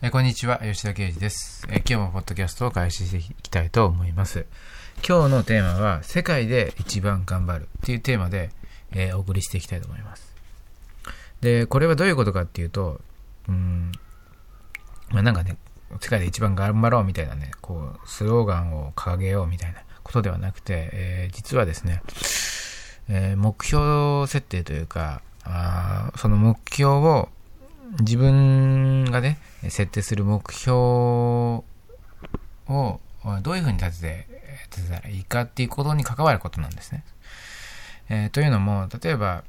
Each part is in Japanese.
えこんにちは、吉田圭司です、え今日もポッドキャストを開始していきたいと思います。今日のテーマは、世界で一番頑張るっていうテーマで、えーお送りしていきたいと思います。で、これはどういうことかっていうと、うん、まあなんかね、世界で一番頑張ろうみたいなね、こう、スローガンを掲げようみたいなことではなくて、えー実はですね、えー目標設定というか、あその目標を自分がね、設定する目標をどういうふうに立てて、立てたらいいかっていうことに関わることなんですね。えーというのも、例えば、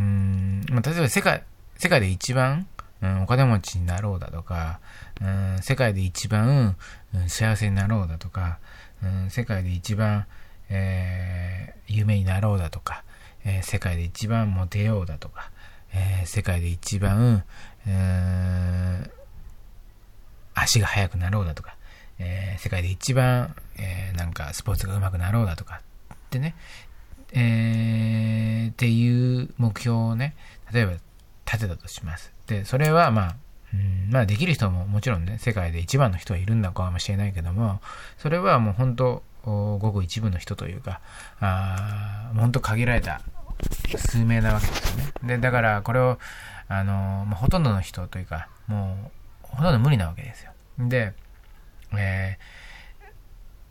うん、まあ、例えば世界、世界で一番、うん、お金持ちになろうだとか、うん、世界で一番、うん幸せになろうだとか、うん、世界で一番、えー有名になろうだとか、えー世界で一番モテようだとか、えー世界で一番、えー足が速くなろうだとか、えー世界で一番、えーなんかスポーツが上手くなろうだとかってね、えーっていう目標をね、例えば立てたとします。で、それはまあ、うんまあできる人ももちろんね、世界で一番の人はいるんだかもしれないけども、それはもう本当、ごく一部の人というか、あ本当限られた数名なわけですよね。で、だからこれを、あのまあ、ほとんどの人というか、もう、ほとんど無理なわけですよ。で、えー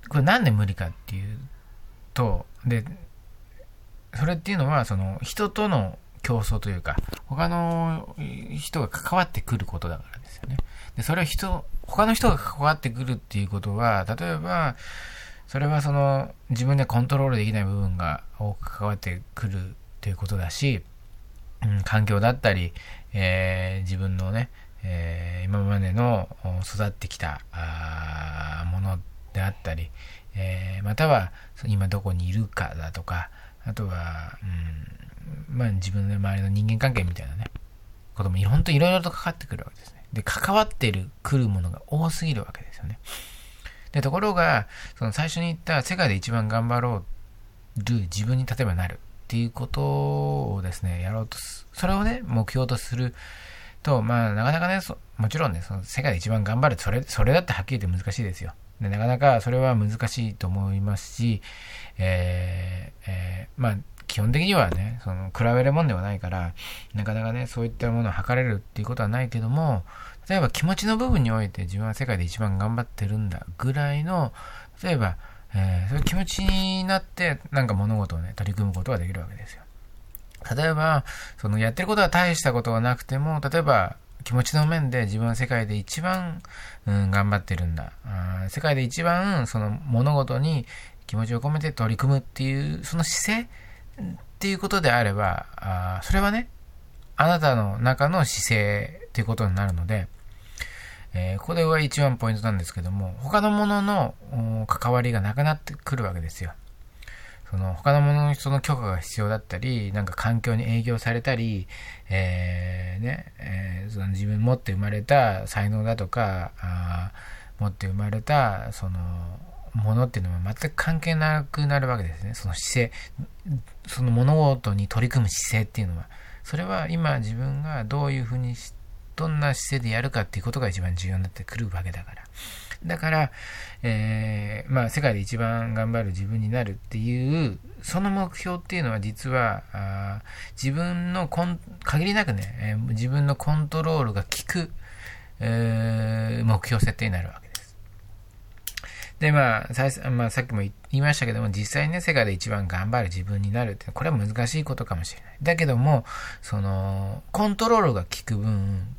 これなんで無理かっていうと、で、それっていうのは、その、人との競争というか、他の人が関わってくることだからですよね。で、それを人、他の人が関わってくるっていうことは、例えば、それはその、自分でコントロールできない部分が多く関わってくるということだし、うん、環境だったり、えー自分のね、えー今までの育ってきたものであったり、えーまたは今どこにいるかだとか、あとは、うんまあ、自分の周りの人間関係みたいなね、ことも本当いろいろと関わってくるわけですね。で、関わってる、来るものが多すぎるわけですよね。で、ところが、その最初に言った世界で一番頑張ろうる自分に例えばなるっていうことをですね、やろうとす、それをね、目標とすると、まあ、なかなかね、もちろんね、その世界で一番頑張る、それ、それだってはっきり言って難しいですよ。でなかなかそれは難しいと思いますし、えーえーまあ、基本的にはね、その、比べるもんではないから、なかなかね、そういったものを測れるっていうことはないけども、例えば気持ちの部分において自分は世界で一番頑張ってるんだぐらいの、例えば、えーそういう気持ちになって、なんか物事をね、取り組むことができるわけですよ。例えば、そのやってることは大したことはなくても、例えば気持ちの面で自分は世界で一番、うん、頑張ってるんだあ。世界で一番その物事に気持ちを込めて取り組むっていう、その姿勢っていうことであれば、あそれはね、あなたの中の姿勢っていうことになるので、えーこれは一番ポイントなんですけども、他のものの関わりがなくなってくるわけですよ。その他のものの人の許可が必要だったり、なんか環境に営業されたり、えーね、えーその自分持って生まれた才能だとか、あ持って生まれた、その、ものっていうのは全く関係なくなるわけですね。その姿勢、その物事に取り組む姿勢っていうのは。それは今自分がどういうふうにし、どんな姿勢でやるかっていうことが一番重要になってくるわけだから。だから、えーまあ、世界で一番頑張る自分になるっていう、その目標っていうのは実は、あ自分のコン、限りなくね、えー自分のコントロールが効く、えー目標設定になるわけです。で、まあ、さまあ、さっきも言いましたけども、実際ね、世界で一番頑張る自分になるって、これは難しいことかもしれない。だけども、その、コントロールが効く分、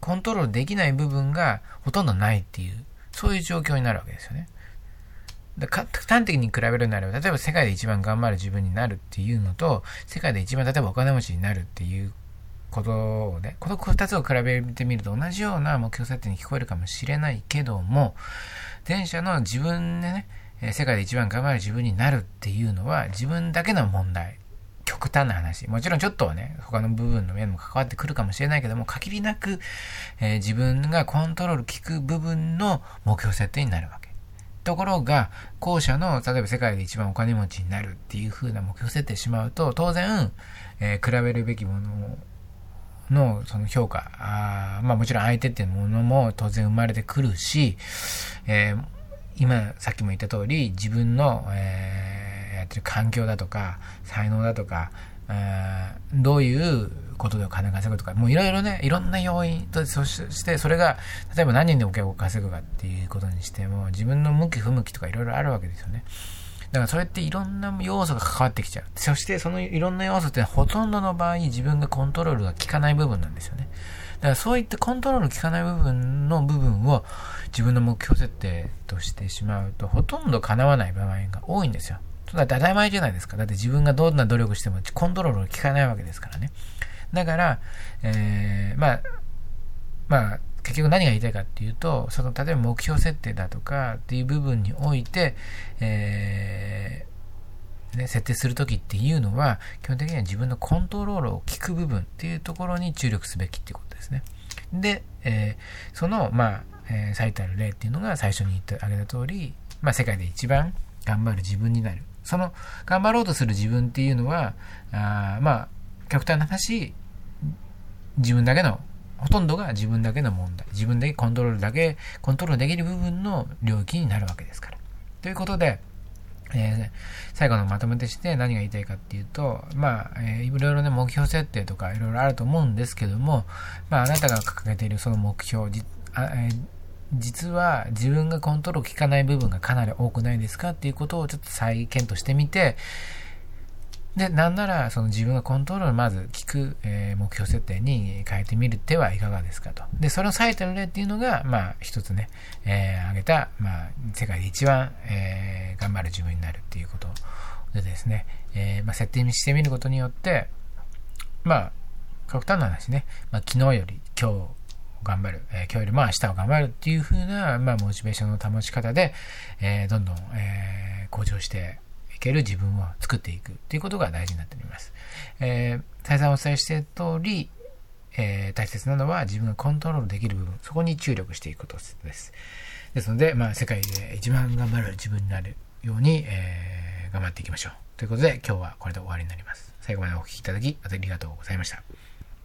コントロールできない部分がほとんどないっていう、そういう状況になるわけですよね。でか端的に比べるならば、例えば世界で一番頑張る自分になるっていうのと、世界で一番例えばお金持ちになるっていうことをね、この二つを比べてみると同じような目標設定に聞こえるかもしれないけども、前者の自分でね、世界で一番頑張る自分になるっていうのは自分だけの問題。極端な話。もちろんちょっとはね、他の部分の面も関わってくるかもしれないけども、限りなく、えー自分がコントロール効く部分の目標設定になるわけ。ところが、後者の、例えば世界で一番お金持ちになるっていう風な目標設定しまうと、当然、えー比べるべきもののその評価、あまあもちろん相手っていうものも当然生まれてくるし、えー、今さっきも言った通り自分の、えー、ってる環境だとか才能だとか、えー、どういうことでお金稼ぐとか、もういろいろね、いろんな要因と、そしてそれが、例えば何人でお金を稼ぐかっていうことにしても、自分の向き不向きとかいろいろあるわけですよね。だからそれっていろんな要素が関わってきちゃう。そしてそのいろんな要素ってほとんどの場合自分がコントロールが効かない部分なんですよね。だからそういったコントロール効かない部分の部分を自分の目標設定としてしまうとほとんど叶わない場合が多いんですよ。だって当たり前じゃないですか。だって自分がどんな努力してもコントロールが効かないわけですからね。だから、えー、まあ、まあ、結局何が言いたいかっていうと、その、例えば目標設定だとかっていう部分において、えー、ね、設定するときっていうのは、基本的には自分のコントロールを聞く部分っていうところに注力すべきっていうことですね。で、えー、その、まあ、えー、最たる例っていうのが最初に言ってあげた通り、まあ、世界で一番頑張る自分になる。その、頑張ろうとする自分っていうのは、あまあ、極端な話、自分だけのほとんどが自分だけの問題。自分でコントロールだけ、コントロールできる部分の領域になるわけですから。ということで、えー、最後のまとめとして何が言いたいかっていうと、まあ、えー、いろいろね、目標設定とかいろいろあると思うんですけども、まあ、あなたが掲げているその目標、あえー、実は自分がコントロール効かない部分がかなり多くないですかっていうことをちょっと再検討してみて、で、なんなら、その自分がコントロールまず聞く、えー、目標設定に変えてみる手はいかがですかと。で、それを最たる例っていうのが、まあ、一つね、えー、挙げた、まあ、世界で一番、えー、頑張る自分になるっていうことでですね、えー、まあ、設定にしてみることによって、まあ、極端な話ね、まあ、昨日より今日頑張る、えー、今日よりも明日を頑張るっていう風な、まあ、モチベーションの保ち方で、えー、どんどん、えー、向上していける自分を作っていくということが大事になっております。えー、再三お伝えしている通り、えー、大切なのは自分がコントロールできる部分、そこに注力していくことです。ですので、まあ、世界で一番頑張る自分になるように、えー、頑張っていきましょう。ということで、今日はこれで終わりになります。最後までお聴きいただき、ありがとうございました。